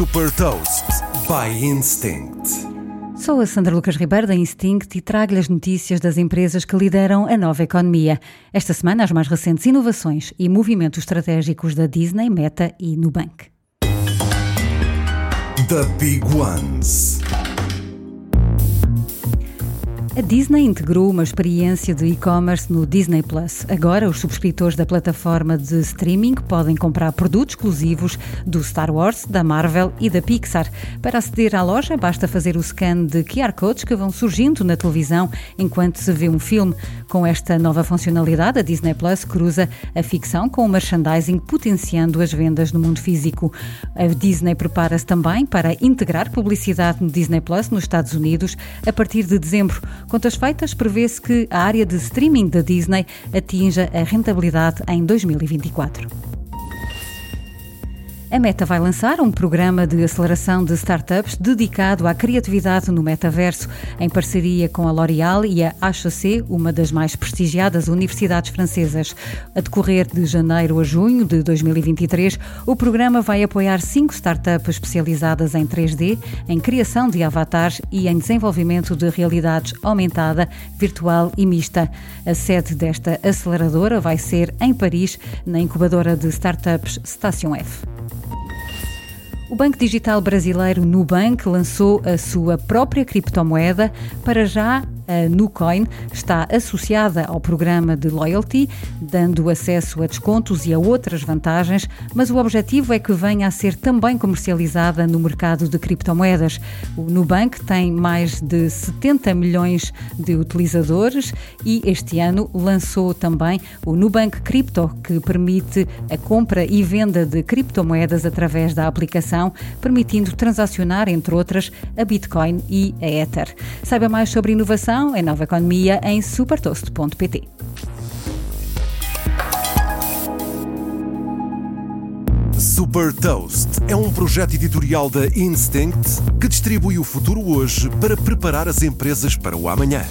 Super Toast by Instinct. Sou a Sandra Lucas Ribeiro da Instinct e trago-lhe as notícias das empresas que lideram a nova economia. Esta semana, as mais recentes inovações e movimentos estratégicos da Disney, Meta e Nubank. The Big Ones. A Disney integrou uma experiência de e-commerce no Disney Plus. Agora, os subscritores da plataforma de streaming podem comprar produtos exclusivos do Star Wars, da Marvel e da Pixar. Para aceder à loja, basta fazer o scan de QR codes que vão surgindo na televisão enquanto se vê um filme. Com esta nova funcionalidade, a Disney Plus cruza a ficção com o merchandising, potenciando as vendas no mundo físico. A Disney prepara-se também para integrar publicidade no Disney Plus nos Estados Unidos a partir de dezembro. Contas feitas, prevê-se que a área de streaming da Disney atinja a rentabilidade em 2024. A Meta vai lançar um programa de aceleração de startups dedicado à criatividade no metaverso, em parceria com a L'Oréal e a HEC, uma das mais prestigiadas universidades francesas. A decorrer de janeiro a junho de 2023, o programa vai apoiar cinco startups especializadas em 3D, em criação de avatares e em desenvolvimento de realidades aumentada, virtual e mista. A sede desta aceleradora vai ser em Paris, na incubadora de startups Station F. O Banco Digital Brasileiro Nubank lançou a sua própria criptomoeda. Para já, a Nucoin está associada ao programa de loyalty, dando acesso a descontos e a outras vantagens, mas o objetivo é que venha a ser também comercializada no mercado de criptomoedas. O Nubank tem mais de 70 milhões de utilizadores e este ano lançou também o Nubank Crypto, que permite a compra e venda de criptomoedas através da aplicação, permitindo transacionar, entre outras, a Bitcoin e a Ether. Saiba mais sobre inovação inovação em nova economia em supertoast.pt. Super Toast é um projeto editorial da Instinct que distribui o futuro hoje para preparar as empresas para o amanhã.